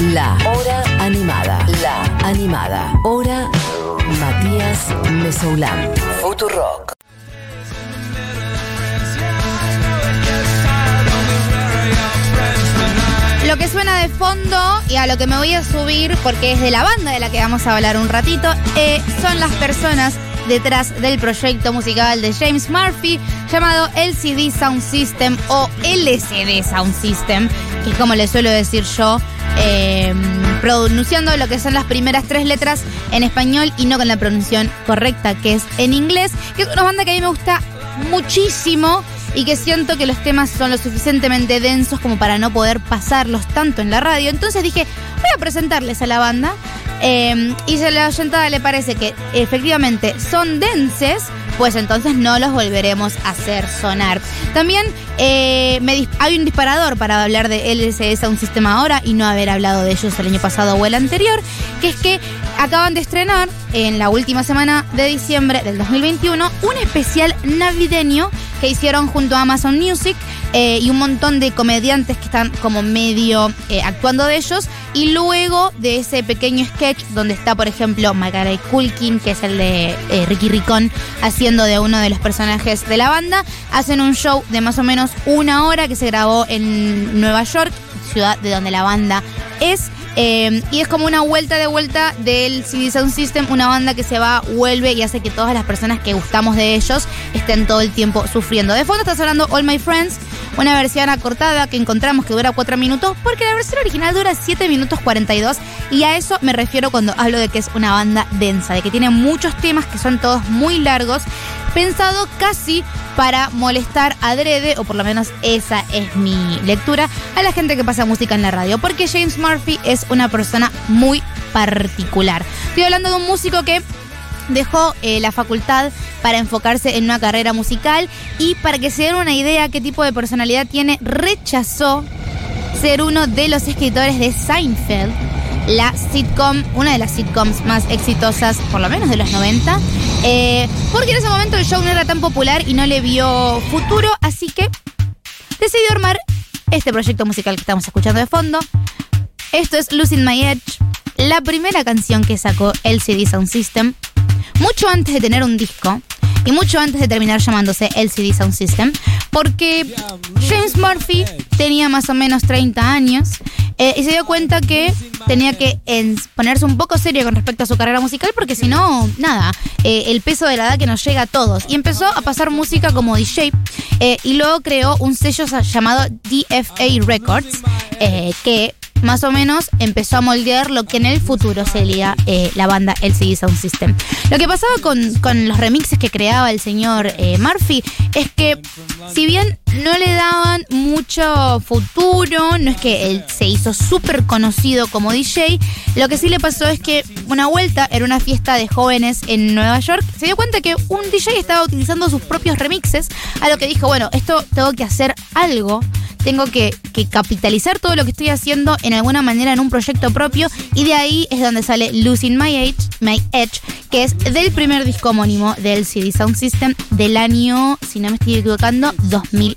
La Hora Animada. La Animada. Hora Matías Mesoulán. Futurock. Lo que suena de fondo y a lo que me voy a subir, porque es de la banda de la que vamos a hablar un ratito, eh, son las personas detrás del proyecto musical de James Murphy llamado LCD Sound System o LCD Sound System, que como le suelo decir yo, eh, pronunciando lo que son las primeras tres letras en español y no con la pronunciación correcta, que es en inglés, que es una banda que a mí me gusta muchísimo y que siento que los temas son lo suficientemente densos como para no poder pasarlos tanto en la radio. Entonces dije, voy a presentarles a la banda. eh, y a la oyentada le parece que efectivamente son denses, pues entonces no los volveremos a hacer sonar. También eh, hay un disparador para hablar de LCS a un sistema ahora y no haber hablado de ellos el año pasado o el anterior, que es que acaban de estrenar en la última semana de diciembre del 2021 un especial navideño que hicieron junto a Amazon Music eh, y un montón de comediantes que están como medio eh, actuando de ellos. Y luego de ese pequeño sketch donde está, por ejemplo, Macaray Culkin, que es el de eh, Ricky Ricón, haciendo de uno de los personajes de la banda, hacen un show de más o menos una hora que se grabó en Nueva York, ciudad de donde la banda es. Y es como una vuelta de vuelta del CD Sound System, una banda que se va, vuelve y hace que todas las personas que gustamos de ellos estén todo el tiempo sufriendo. De fondo está sonando All My Friends, una versión acortada que encontramos que dura 4 minutos, porque la versión original dura 7 minutos 42. Y a eso me refiero cuando hablo de que es una banda densa, de que tiene muchos temas que son todos muy largos, pensado casi para molestar adrede, o por lo menos esa es mi lectura, a la gente que pasa música en la radio. Porque James Murphy es una persona muy particular. Estoy hablando de un músico que dejó eh, la facultad para enfocarse en una carrera musical. Y para que se den una idea qué tipo de personalidad tiene, rechazó ser uno de los escritores de Seinfeld, la sitcom, una de las sitcoms más exitosas, por lo menos de los 90, eh, porque en ese momento el show no era tan popular y no le vio futuro, así que decidió armar este proyecto musical que estamos escuchando de fondo. Esto es Losing My Edge, la primera canción que sacó LCD Sound System, mucho antes de tener un disco y mucho antes de terminar llamándose LCD Sound System, porque James Murphy tenía más o menos 30 años eh, y se dio cuenta que tenía que ponerse un poco serio con respecto a su carrera musical, porque si no, nada, eh, el peso de la edad que nos llega a todos. Y empezó a pasar música como DJ eh, y luego creó un sello llamado DFA Records, eh, que más o menos empezó a moldear lo que en el futuro sería eh, la banda LCD Sound System. Lo que pasaba con, con los remixes que creaba el señor eh, Murphy es que si bien no le daban mucho futuro, no es que él se hizo súper conocido como DJ. Lo que sí le pasó es que una vuelta era una fiesta de jóvenes en Nueva York, se dio cuenta que un DJ estaba utilizando sus propios remixes, a lo que dijo, bueno, esto tengo que hacer algo tengo que, que, capitalizar todo lo que estoy haciendo en alguna manera en un proyecto propio y de ahí es donde sale Losing My Edge, My Edge que es del primer disco homónimo del CD Sound System del año, si no me estoy equivocando, 2000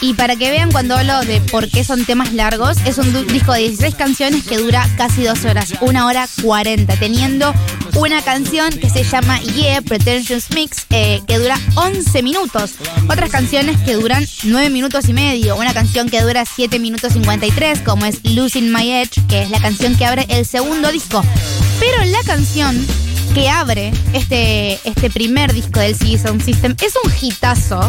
y para que vean cuando hablo de por qué son temas largos, es un disco de 16 canciones que dura casi dos horas, una hora 40, teniendo una canción que se llama Yeah, Pretentious Mix, eh, que dura 11 minutos, otras canciones que duran 9 minutos y medio, una canción que dura 7 minutos 53, como es Losing My Edge, que es la canción que abre el segundo disco. Pero la canción que abre este, este primer disco del CD Sound System es un hitazo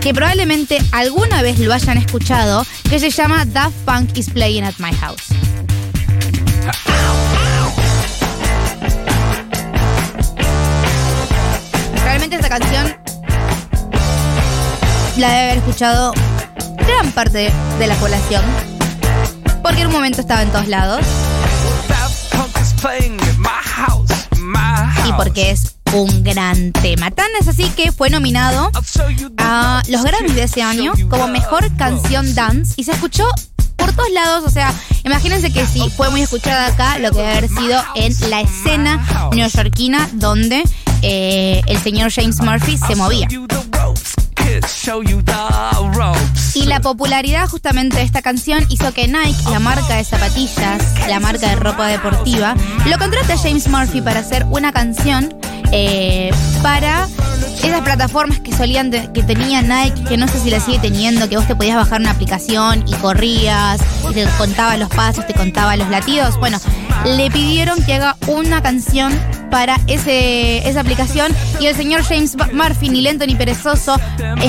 que probablemente alguna vez lo hayan escuchado, que se llama Daft Punk is Playing at My House. Realmente esta canción la debe haber escuchado gran parte de la población, porque en un momento estaba en todos lados. Daft Punk is playing at my house, house. porque es un gran tema. Tan es así que fue nominado a los Grammys de ese año como mejor canción dance y se escuchó por todos lados. O sea, imagínense que si fue muy escuchada acá, lo que debe haber sido en la escena neoyorquina donde eh, el señor James Murphy se movía. Y la popularidad justamente de esta canción hizo que Nike, la marca de zapatillas, la marca de ropa deportiva, lo contrate a James Murphy para hacer una canción eh, para esas plataformas que solían que tenía Nike, que no sé si la sigue teniendo, que vos te podías bajar una aplicación y corrías, y te contaba los pasos, te contaba los latidos. Bueno, le pidieron que haga una canción para ese, esa aplicación y el señor James Murphy, ni lento ni perezoso,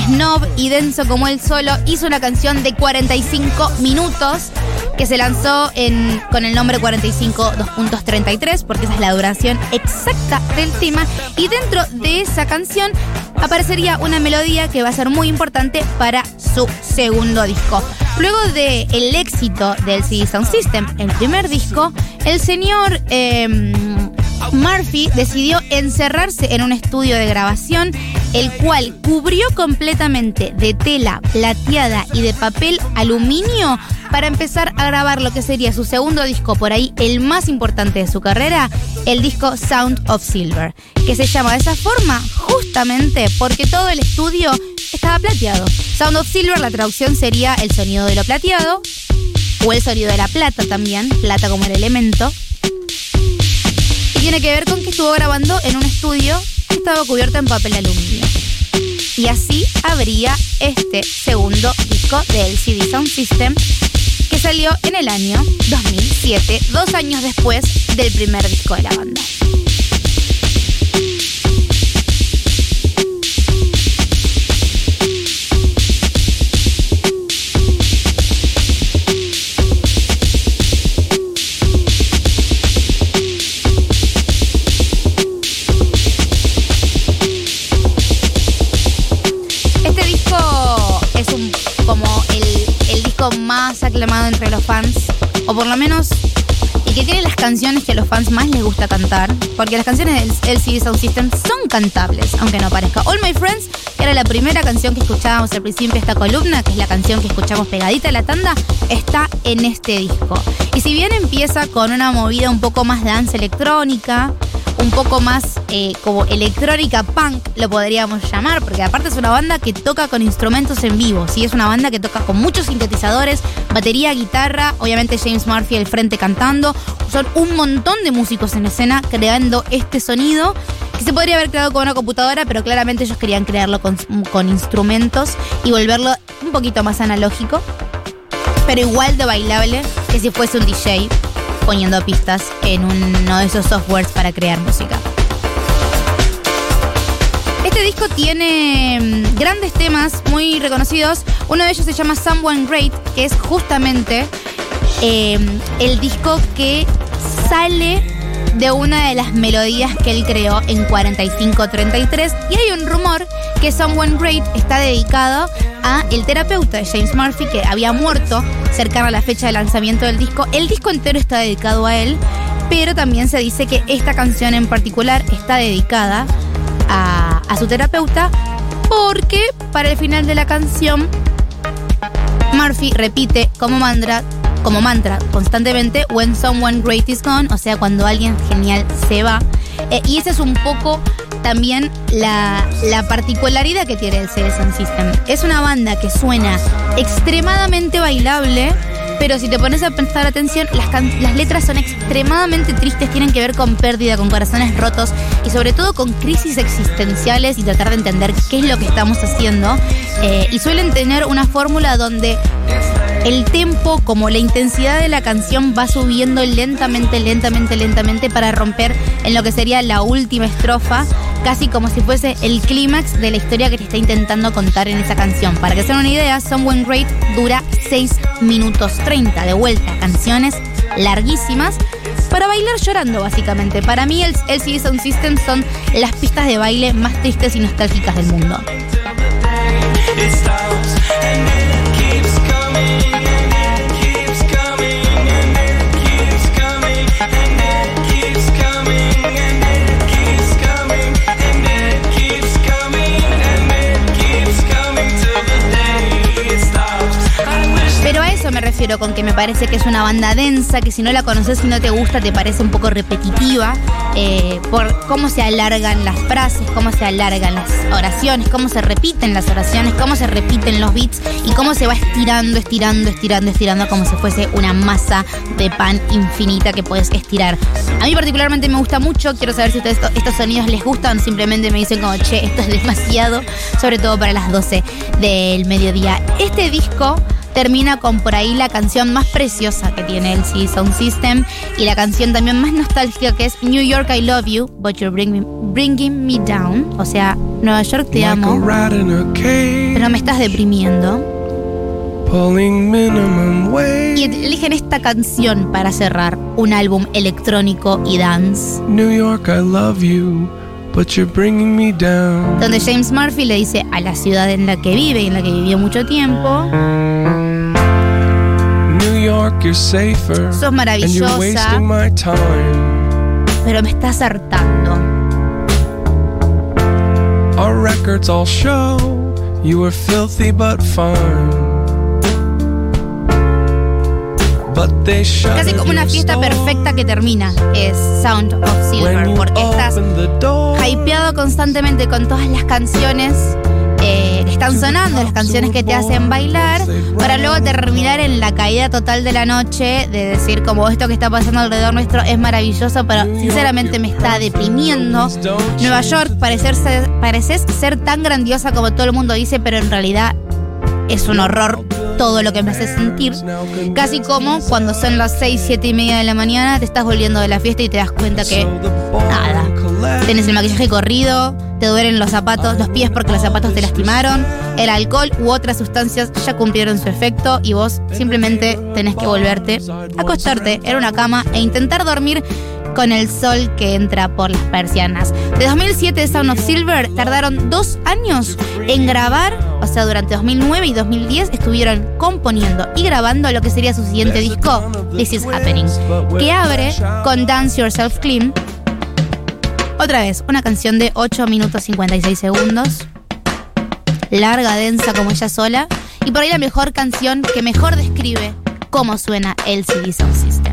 snob y denso como él solo, hizo una canción de 45 minutos que se lanzó en, con el nombre 45 2.33 porque esa es la duración exacta del tema y dentro de esa canción aparecería una melodía que va a ser muy importante para su segundo disco. Luego del el éxito del CD Sound System, el primer disco, el señor em, Murphy decidió encerrarse en un estudio de grabación, el cual cubrió completamente de tela plateada y de papel aluminio para empezar a grabar lo que sería su segundo disco, por ahí el más importante de su carrera, el disco Sound of Silver, que se llama de esa forma justamente porque todo el estudio estaba plateado. Sound of Silver, la traducción sería el sonido de lo plateado, o el sonido de la plata también, plata como el elemento. Tiene que ver con que estuvo grabando en un estudio que estaba cubierto en papel aluminio. Y así habría este segundo disco del CD Sound System que salió en el año 2007, dos años después del primer disco de la banda. Más aclamado entre los fans, o por lo menos, y que tiene las canciones que a los fans más les gusta cantar, porque las canciones del LCD Sound System son cantables, aunque no parezca. All My Friends, que era la primera canción que escuchábamos al principio de esta columna, que es la canción que escuchamos pegadita a la tanda, está en este disco. Y si bien empieza con una movida un poco más dance electrónica, un poco más eh, como electrónica punk, lo podríamos llamar, porque aparte es una banda que toca con instrumentos en vivo, ¿sí? es una banda que toca con muchos sintetizadores, batería, guitarra, obviamente James Murphy al frente cantando, son un montón de músicos en escena creando este sonido que se podría haber creado con una computadora, pero claramente ellos querían crearlo con, con instrumentos y volverlo un poquito más analógico, pero igual de bailable que si fuese un DJ poniendo pistas en uno de esos softwares para crear música. Este disco tiene mm, grandes temas muy reconocidos. Uno de ellos se llama Someone Great, que es justamente em, el disco que sale de una de las melodías que él creó en 4533 y hay un rumor que Someone Great está dedicado a el terapeuta James Murphy que había muerto cercano a la fecha de lanzamiento del disco. El disco entero está dedicado a él, pero también se dice que esta canción en particular está dedicada a, su terapeuta porque para el final de la canción Murphy repite como mantra como mantra constantemente When someone great is gone, o sea, cuando alguien genial se va. Eh, y esa es un poco también la, la particularidad que tiene el CD System. Es una banda que suena extremadamente bailable, pero si te pones a prestar atención, las, letras son extremadamente tristes, tienen que ver con pérdida, con corazones rotos y sobre todo con crisis existenciales y tratar de entender qué es lo que estamos haciendo. Eh, y suelen tener una fórmula donde el tempo, como la intensidad de la canción va subiendo lentamente, lentamente, lentamente para romper en lo que sería la última estrofa, casi como si fuese el clímax de la historia que te está intentando contar en esa canción. Para que se den una idea, Someone Great dura 6 minutos 30 de vuelta, canciones larguísimas para bailar llorando básicamente. Para mí el LCD Sound System son las pistas de baile más tristes y nostálgicas del mundo. Pero con que me parece que es una banda densa, que si no la conoces y no te gusta te parece un poco repetitiva, eh, por cómo se alargan las frases, cómo se alargan las oraciones, cómo se repiten las oraciones, cómo se repiten los beats y cómo se va estirando, estirando, estirando, estirando como si fuese una masa de pan infinita que puedes estirar. A mí particularmente me gusta mucho, quiero saber si estos, estos sonidos les gustan, simplemente me dicen como, che, esto es demasiado, sobre todo para las 12 del mediodía. Este disco termina con por ahí la canción más preciosa que tiene el CD Sound System y la canción también más nostálgica que es New York I Love You, but you're bringing, bringing me down. O sea, Nueva York te amo, pero me estás deprimiendo. Y eligen esta canción para cerrar un álbum electrónico y dance. New York, I love you, but you're bringing me down. Donde James Murphy le dice a la ciudad en la que vive y en la que vivió mucho tiempo, York, you're safer. Sos And you're maravillosa. wasting my time. pero me estás hartando. Our records all show you were filthy but fine. But they shut Casi como una fiesta perfecta que termina es Sound of Silver, porque estás hypeado constantemente con todas las canciones sonando, las canciones que te hacen bailar, para luego terminar en la caída total de la noche, de decir como esto que está pasando alrededor nuestro es maravilloso, pero sinceramente me está deprimiendo. Nueva York parecer ser- pareces ser tan grandiosa como todo el mundo dice, pero en realidad es un horror todo lo que me hace sentir. Casi como cuando son las 6, 7 y media de la mañana, te estás volviendo de la fiesta y te das cuenta que nada. Tenés el maquillaje corrido, te duelen los zapatos, los pies porque los zapatos te lastimaron, el alcohol u otras sustancias ya cumplieron su efecto y vos simplemente tenés que volverte, acostarte en una cama e intentar dormir con el sol que entra por las persianas. De 2007 Sound of Silver tardaron dos años en grabar, o sea, durante 2009 y 2010 estuvieron componiendo y grabando lo que sería su siguiente disco, This Is Happening, que abre con Dance Yourself Clean. Otra vez, una canción de 8 minutos 56 segundos, larga, densa como ella sola, y por ahí la mejor canción que mejor describe cómo suena el CD Sound System.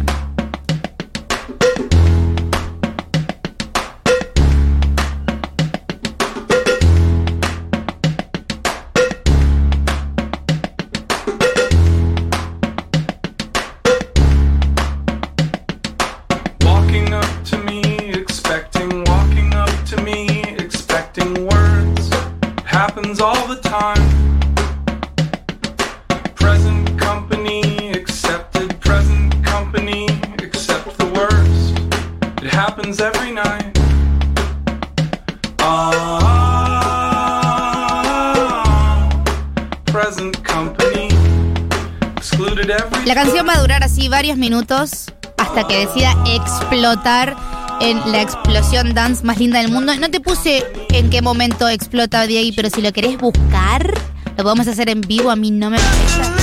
La canción va a durar así varios minutos hasta que decida explotar en la explosión dance más linda del mundo. No te puse en qué momento explota ahí, pero si lo querés buscar, lo podemos hacer en vivo. A mí no me molesta.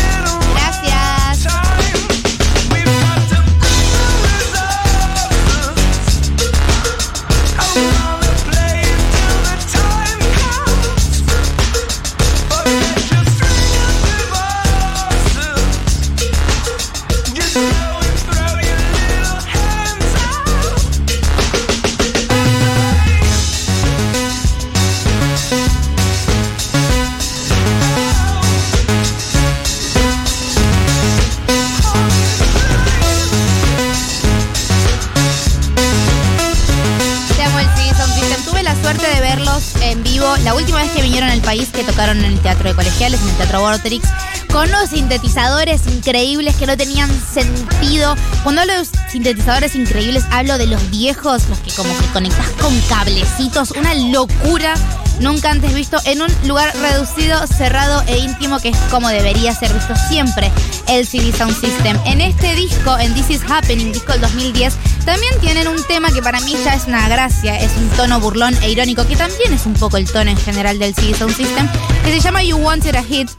Que tocaron en el Teatro de Colegiales, en el Teatro Vorterix, con unos sintetizadores increíbles que no tenían sentido. Cuando hablo de sintetizadores increíbles, hablo de los viejos, los que como que conectás con cablecitos, una locura nunca antes visto en un lugar reducido, cerrado e íntimo, que es como debería ser visto siempre el CD Sound System. En este disco, en This Is Happening, disco del 2010, también tienen un tema que para mí ya es una gracia, es un tono burlón e irónico, que también es un poco el tono en general del CD System, que se llama You Wanted a Hit.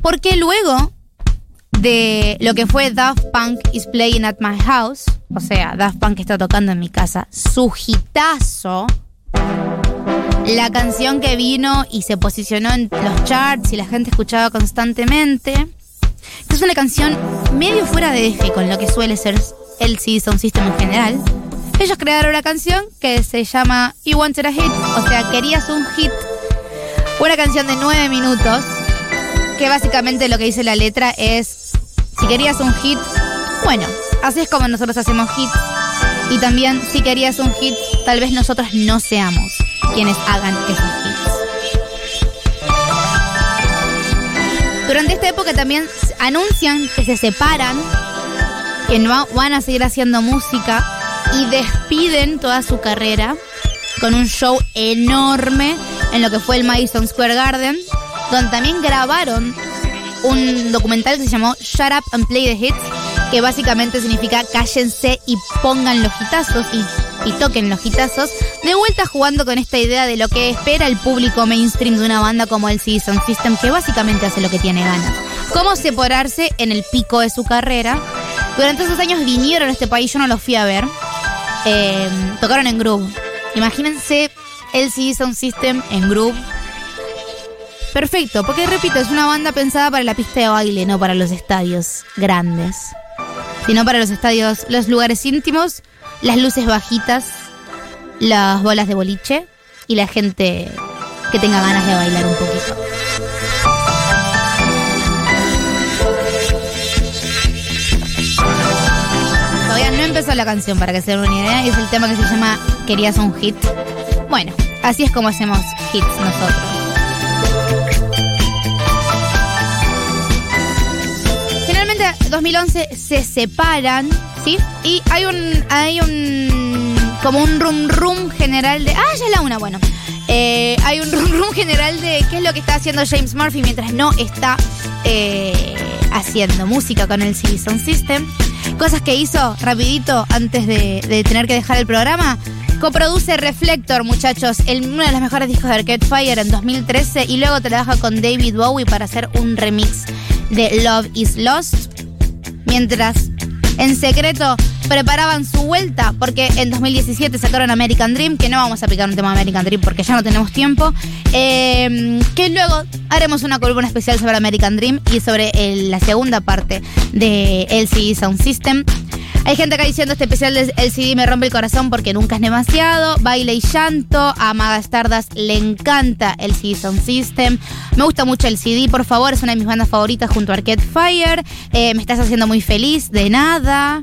Porque luego de lo que fue Daft Punk is Playing at My House, o sea, Daft Punk está tocando en mi casa, su hitazo, la canción que vino y se posicionó en los charts y la gente escuchaba constantemente, es una canción medio fuera de eje con lo que suele ser el CD Sound System en general. Ellos crearon una canción que se llama You Wanted a Hit, o sea, querías un hit. Una canción de nueve minutos, que básicamente lo que dice la letra es, si querías un hit, bueno, así es como nosotros hacemos hits. Y también, si querías un hit, tal vez nosotros no seamos quienes hagan esos hits. Durante esta época también anuncian que se separan, que no van a seguir haciendo música y despiden toda su carrera con un show enorme en lo que fue el Madison Square Garden, donde también grabaron un documental que se llamó Shut Up and Play the Hits, que básicamente significa cállense y pongan los hitazos y, toquen los hitazos, de vuelta jugando con esta idea de lo que espera el público mainstream de una banda como el Season System, que básicamente hace lo que tiene ganas. Cómo separarse en el pico de su carrera. Durante esos años vinieron a este país, yo no los fui a ver. Eh, tocaron en Groove. Imagínense el Sound System en Groove. Perfecto, porque repito, es una banda pensada para la pista de baile, no para los estadios grandes. Sino para los estadios, los lugares íntimos, las luces bajitas, las bolas de boliche y la gente que tenga ganas de bailar un poquito. Empezó la canción para que se den una idea es el tema que se llama Querías un hit. Bueno, así es como hacemos hits nosotros. Finalmente, 2011 se separan, ¿sí? Y hay un, hay un, como un rum rum general de, ah, ya la una, bueno. Eh, hay un rum rum general de qué es lo que está haciendo James Murphy mientras no está eh, haciendo música con el Sound System. Cosas que hizo rapidito antes de, tener que dejar el programa. Coproduce Reflector, muchachos, el, uno de los mejores discos de Arcade Fire en 2013 y luego trabaja con David Bowie para hacer un remix de Love is Lost. Mientras en secreto preparaban su vuelta porque en 2017 sacaron American Dream, que no vamos a picar un tema de American Dream porque ya no tenemos tiempo, eh, que luego haremos una columna especial sobre American Dream y sobre el- la segunda parte de LCD Sound System. Hay gente acá diciendo este especial del LCD me rompe el corazón porque nunca es demasiado. Baile y llanto. A Maga Stardust le encanta el CD Sound System. Me gusta mucho el CD, por favor. Es una de mis bandas favoritas junto a Arcade Fire. Eh, me estás haciendo muy feliz. De nada.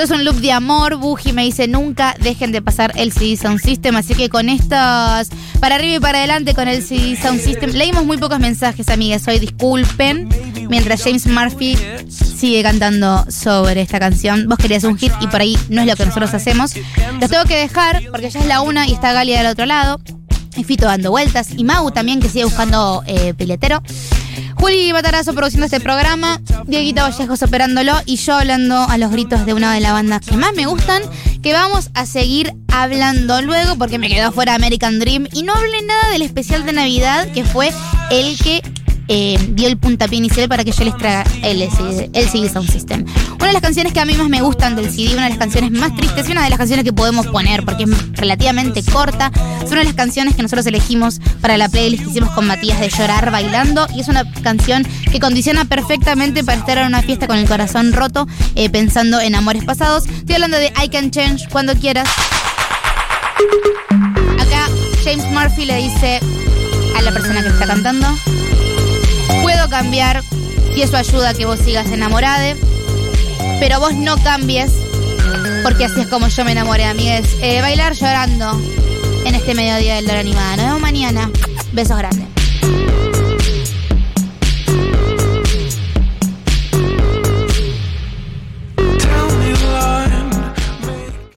Sos un loop de amor, Buji me dice nunca dejen de pasar el CD Sound System, así que con estos para arriba y para adelante con el CD Sound System. Leímos muy pocos mensajes, amigas, hoy disculpen. Mientras James Murphy sigue cantando sobre esta canción. Vos querías un hit y por ahí no es lo que nosotros hacemos. Los tengo que dejar porque ya es la una y está Galia del otro lado. Y Fito dando vueltas. Y Mau también que sigue buscando eh, piletero. Juli Matarazo produciendo este programa, Dieguito Vallejos operándolo y yo hablando a los gritos de una de las bandas que más me gustan, que vamos a seguir hablando luego porque me quedó fuera American Dream y no hablé nada del especial de Navidad que fue el que eh, dio el puntapié inicial para que yo les traiga el, el CD Sound System. Una de las canciones que a mí más me gustan del CD, una de las canciones más tristes y una de las canciones que podemos poner porque es relativamente corta, es una de las canciones que nosotros elegimos para la playlist que hicimos con Matías de Llorar Bailando y es una canción que condiciona perfectamente para estar en una fiesta con el corazón roto eh, pensando en amores pasados. Estoy hablando de I Can Change cuando quieras. Acá James Murphy le dice a la persona que está cantando, puedo cambiar y eso ayuda a que vos sigas enamorada, pero vos no cambies porque así es como yo me enamoré, amigues. Eh, bailar llorando en este mediodía del Dora Animada. Nos vemos mañana. Besos grandes.